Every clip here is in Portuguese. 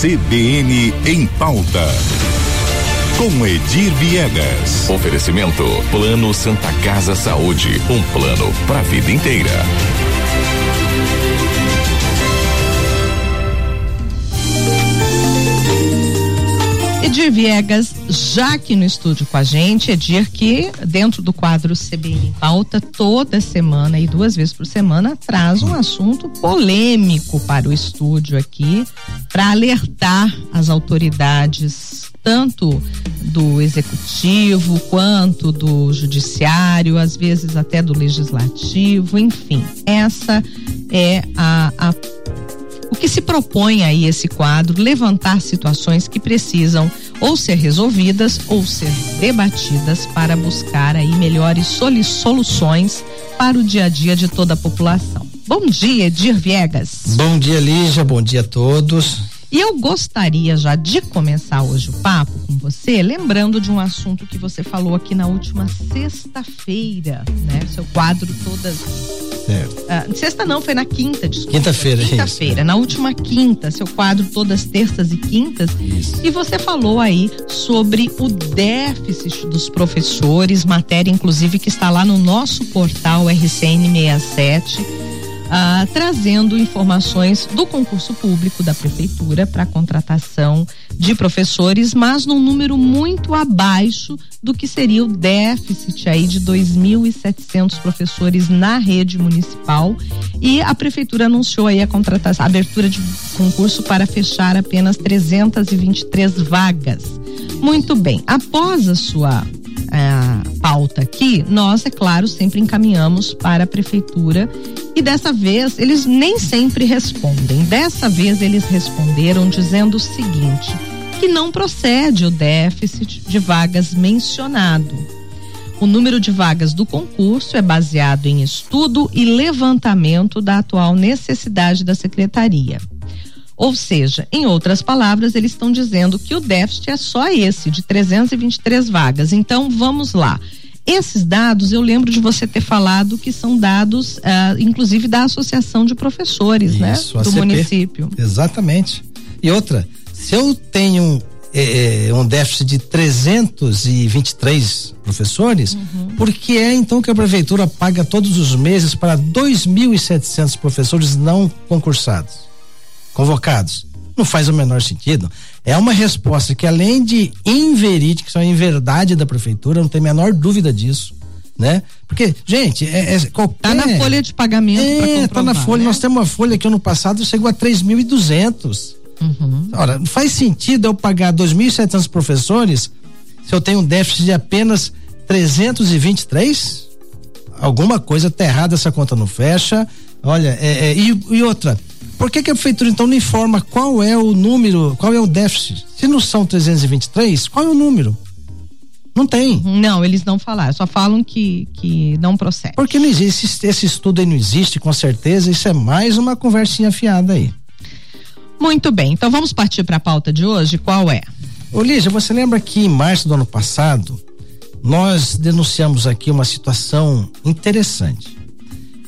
CBN em pauta. Com Edir Viegas. Oferecimento Plano Santa Casa Saúde, um plano para a vida inteira. Edir Viegas, já aqui no estúdio com a gente, Edir que dentro do quadro CBN em pauta, toda semana e duas vezes por semana, traz um assunto polêmico para o estúdio aqui, para alertar as autoridades, tanto do executivo quanto do judiciário, às vezes até do legislativo, enfim, essa é a, a o que se propõe aí esse quadro? Levantar situações que precisam ou ser resolvidas ou ser debatidas para buscar aí melhores soluções para o dia a dia de toda a população. Bom dia, Edir Viegas. Bom dia, Lígia. Bom dia a todos. E eu gostaria já de começar hoje o papo com você, lembrando de um assunto que você falou aqui na última sexta-feira, né? Seu quadro todas Uh, sexta não, foi na quinta, desculpa. Quinta-feira, Quinta-feira, na última quinta, seu quadro todas terças e quintas. Isso. E você falou aí sobre o déficit dos professores, matéria inclusive que está lá no nosso portal RCN 67 ah, trazendo informações do concurso público da prefeitura para contratação de professores, mas num número muito abaixo do que seria o déficit aí de 2.700 professores na rede municipal e a prefeitura anunciou aí a contratação, a abertura de concurso para fechar apenas 323 vagas. Muito bem, após a sua a pauta aqui, nós, é claro, sempre encaminhamos para a prefeitura e dessa vez eles nem sempre respondem. Dessa vez eles responderam dizendo o seguinte: que não procede o déficit de vagas mencionado. O número de vagas do concurso é baseado em estudo e levantamento da atual necessidade da secretaria. Ou seja, em outras palavras, eles estão dizendo que o déficit é só esse, de 323 vagas. Então, vamos lá. Esses dados, eu lembro de você ter falado que são dados, uh, inclusive, da Associação de Professores, né? Isso, né? Do ACP. município. Exatamente. E outra, se eu tenho é, um déficit de 323 professores, uhum. por que é então que a prefeitura paga todos os meses para 2.700 professores não concursados? convocados. Não faz o menor sentido. É uma resposta que, além de inverídica, que é inverdade da prefeitura, não tem a menor dúvida disso. Né? Porque, gente, é, é qualquer... Tá na folha de pagamento. É, tá na folha. Né? Nós temos uma folha que ano passado chegou a 3.200. Uhum. Ora, não faz sentido eu pagar 2.700 professores se eu tenho um déficit de apenas 323? Alguma coisa tá errada, essa conta não fecha. Olha, é, é, e, e outra, por que, que a prefeitura então não informa qual é o número, qual é o déficit? Se não são 323, qual é o número? Não tem. Não, eles não falaram, só falam que, que não procede. Porque não existe, esse, esse estudo aí não existe, com certeza, isso é mais uma conversinha fiada aí. Muito bem, então vamos partir para a pauta de hoje, qual é? Ô Lígia, você lembra que em março do ano passado, nós denunciamos aqui uma situação interessante.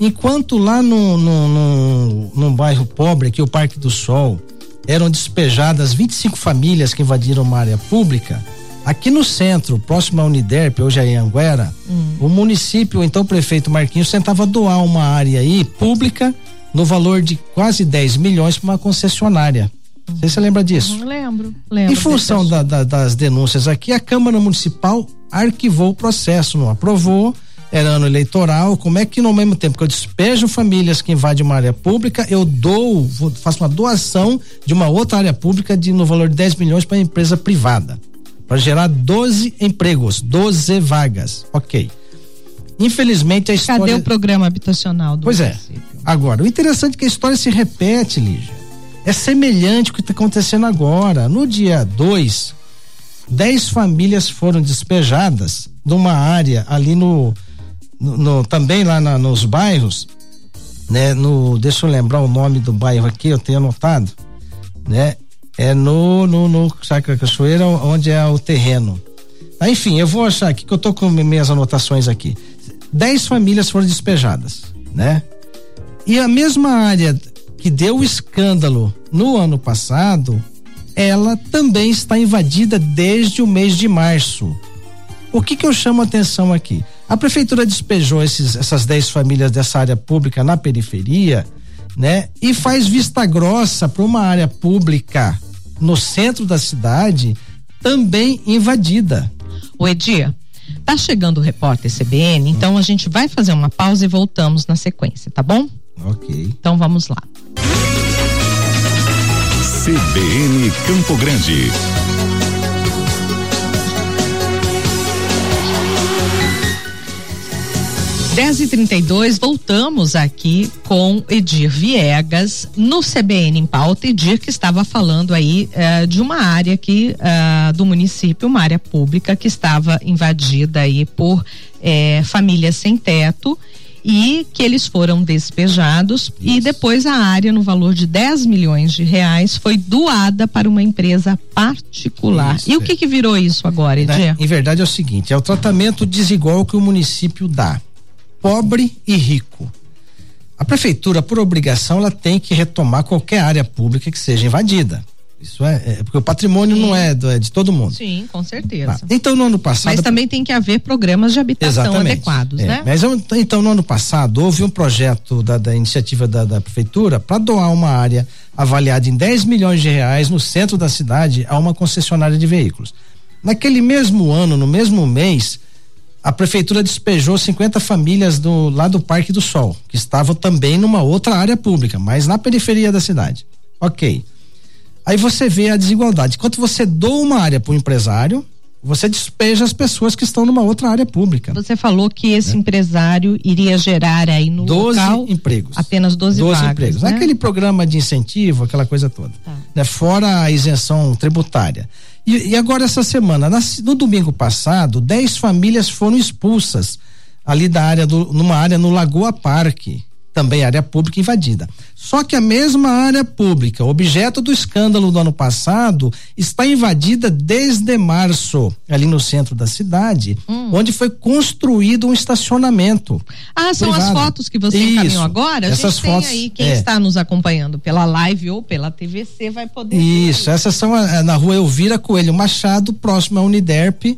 Enquanto lá no, no, no, no bairro pobre, aqui o Parque do Sol, eram despejadas 25 famílias que invadiram uma área pública, aqui no centro, próximo à Uniderp, hoje é em Anguera, hum. o município, então o prefeito Marquinhos, tentava doar uma área aí pública no valor de quase 10 milhões para uma concessionária. Não sei se você lembra disso. Uhum, lembro, lembro. Em função da, da, das denúncias aqui, a Câmara Municipal arquivou o processo, não aprovou era ano eleitoral, como é que no mesmo tempo que eu despejo famílias que invadem uma área pública, eu dou, faço uma doação de uma outra área pública de no valor de 10 milhões para empresa privada, para gerar 12 empregos, 12 vagas. OK. Infelizmente a história Cadê o programa habitacional do Pois é. município? é. Agora, o interessante é que a história se repete, Lígia. É semelhante ao que está acontecendo agora. No dia 2, 10 famílias foram despejadas de uma área ali no no, no, também lá na, nos bairros, né? No, deixa eu lembrar o nome do bairro aqui, eu tenho anotado, né? É no, no, no Sacra Cachoeira, onde é o terreno. Ah, enfim, eu vou achar aqui que eu tô com minhas anotações aqui. Dez famílias foram despejadas, né? E a mesma área que deu o escândalo no ano passado, ela também está invadida desde o mês de março. O que que eu chamo a atenção aqui? A prefeitura despejou esses, essas 10 famílias dessa área pública na periferia, né? E faz vista grossa para uma área pública no centro da cidade também invadida. O Edia, tá chegando o repórter CBN, então a gente vai fazer uma pausa e voltamos na sequência, tá bom? Ok. Então vamos lá. CBN Campo Grande. 10 e 32 voltamos aqui com Edir Viegas no CBN em pauta. Edir que estava falando aí uh, de uma área que uh, do município, uma área pública que estava invadida aí por uh, famílias sem teto e que eles foram despejados Isso. e depois a área no valor de 10 milhões de reais foi doada para uma empresa particular. Isso, e o que que virou isso agora, Edir? Em verdade é o seguinte, é o tratamento desigual que o município dá pobre e rico. A prefeitura, por obrigação, ela tem que retomar qualquer área pública que seja invadida. Isso é, é porque o patrimônio Sim. não é, do, é, de todo mundo. Sim, com certeza. Ah, então, no ano passado. Mas também tem que haver programas de habitação exatamente, adequados, é, né? Mas então, no ano passado, houve um projeto da, da iniciativa da, da prefeitura para doar uma área avaliada em 10 milhões de reais no centro da cidade a uma concessionária de veículos. Naquele mesmo ano, no mesmo mês, a prefeitura despejou 50 famílias do lá do Parque do Sol, que estavam também numa outra área pública, mas na periferia da cidade. Ok. Aí você vê a desigualdade. Enquanto você doa uma área para o empresário, você despeja as pessoas que estão numa outra área pública. Você falou que esse né? empresário iria gerar aí no 12 local empregos. Apenas 12, 12 vagas, empregos. Né? Aquele programa de incentivo, aquela coisa toda. Tá. Né? Fora a isenção tributária. E, e agora essa semana, na, no domingo passado, 10 famílias foram expulsas ali da área do, numa área no Lagoa Parque, também área pública invadida. Só que a mesma área pública, objeto do escândalo do ano passado, está invadida desde março, ali no centro da cidade, hum. onde foi construído um estacionamento. Ah, são privado. as fotos que você Isso, encaminhou agora? A essas fotos, aí, quem é. está nos acompanhando pela live ou pela TVC vai poder. Isso, essas são a, na rua Elvira Coelho Machado, próximo à Uniderp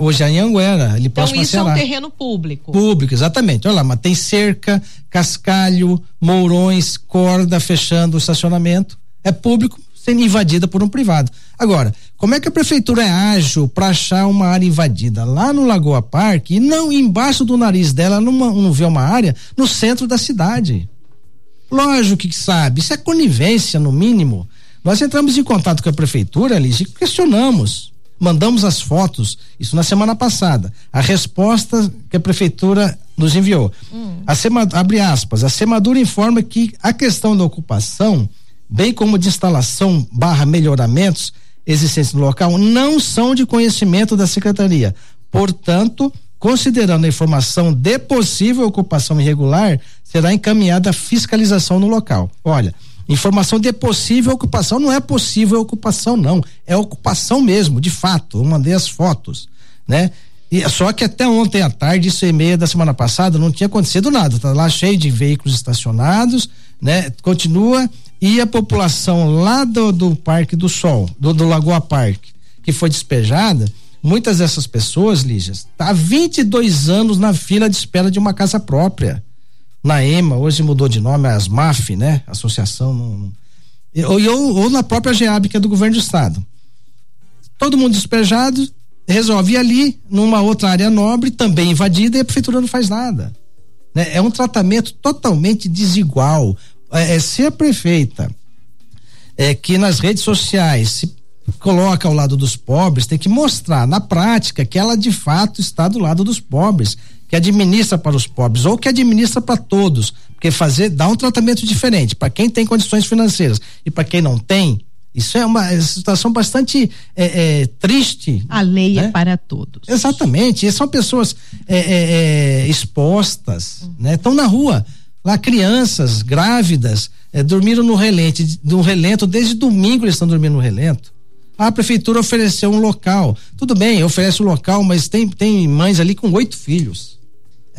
hoje é em Anguera, ali então próximo isso é um terreno público. Público, exatamente. Olha lá, mas tem cerca, cascalho, mourões, corda fechando o estacionamento. É público sendo invadida por um privado. Agora, como é que a prefeitura é ágil para achar uma área invadida lá no Lagoa Parque e não embaixo do nariz dela numa, não vê uma área no centro da cidade? Lógico que sabe, isso é conivência no mínimo. Nós entramos em contato com a prefeitura, Alice, e questionamos mandamos as fotos, isso na semana passada. A resposta que a prefeitura nos enviou. Hum. A Sema, abre aspas, a Semadura informa que a questão da ocupação, bem como de instalação barra melhoramentos existentes no local, não são de conhecimento da secretaria. Portanto, considerando a informação de possível ocupação irregular, será encaminhada a fiscalização no local. Olha, Informação de possível ocupação não é possível ocupação não, é ocupação mesmo, de fato. Eu mandei as fotos, né? E, só que até ontem à tarde, isso e meia da semana passada, não tinha acontecido nada. Tá lá cheio de veículos estacionados, né? Continua e a população lá do, do Parque do Sol, do, do Lagoa Parque, que foi despejada, muitas dessas pessoas, Lígias, tá há 22 anos na fila de espera de uma casa própria na EMA, hoje mudou de nome, a ASMAF, né? Associação. No, ou, ou, ou, na própria GEAB, que é do governo do estado. Todo mundo despejado, resolve ali, numa outra área nobre, também invadida, e a prefeitura não faz nada. Né? É um tratamento totalmente desigual. É, é, a prefeita é, que nas redes sociais se coloca ao lado dos pobres, tem que mostrar na prática que ela de fato está do lado dos pobres, que administra para os pobres ou que administra para todos, porque fazer dá um tratamento diferente para quem tem condições financeiras e para quem não tem. Isso é uma situação bastante é, é, triste. A lei é né? é para todos. Exatamente. E são pessoas é, é, é expostas, hum. né? Estão na rua. Lá crianças grávidas dormiram no relento, no relento desde domingo eles estão dormindo no relento. A prefeitura ofereceu um local. Tudo bem, oferece o um local, mas tem, tem mães ali com oito filhos.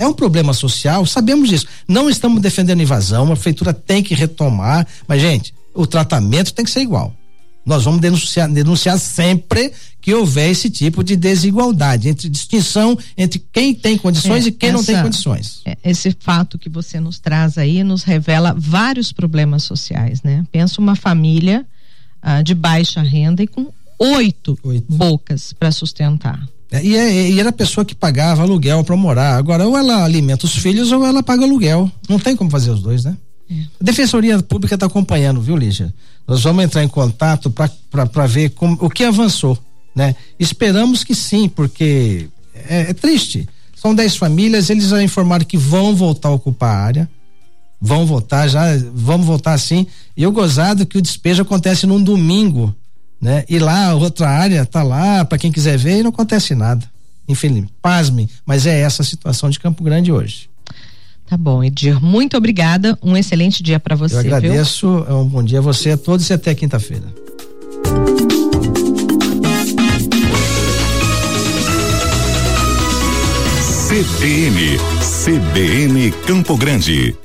É um problema social, sabemos disso. Não estamos defendendo invasão, a prefeitura tem que retomar, mas, gente, o tratamento tem que ser igual. Nós vamos denunciar, denunciar sempre que houver esse tipo de desigualdade, entre distinção entre quem tem condições É, e quem não tem condições. é, Esse fato que você nos traz aí nos revela vários problemas sociais, né? Pensa uma família ah, de baixa renda e com oito, Oito. bocas para sustentar. É, E, é- e era a pessoa que pagava aluguel para morar. Agora, ou ela alimenta os filhos ou ela paga aluguel. Não tem como fazer os dois, né? A Defensoria Pública está acompanhando, viu, Lígia? Nós vamos entrar em contato para ver como, o que avançou, né? Esperamos que sim, porque é, é triste. São 10 famílias, eles já informaram que vão voltar a ocupar a área. Vão voltar, já vamos voltar sim. E eu gozado que o despejo acontece num domingo, né? E lá outra área tá lá para quem quiser ver e não acontece nada. Infelizmente, pasmem, mas é essa a situação de Campo Grande hoje. Tá bom, Edir, muito obrigada. Um excelente dia para você. Eu viu? agradeço, é um bom dia a você, a todos e até quinta-feira. CBN, CBN Campo Grande.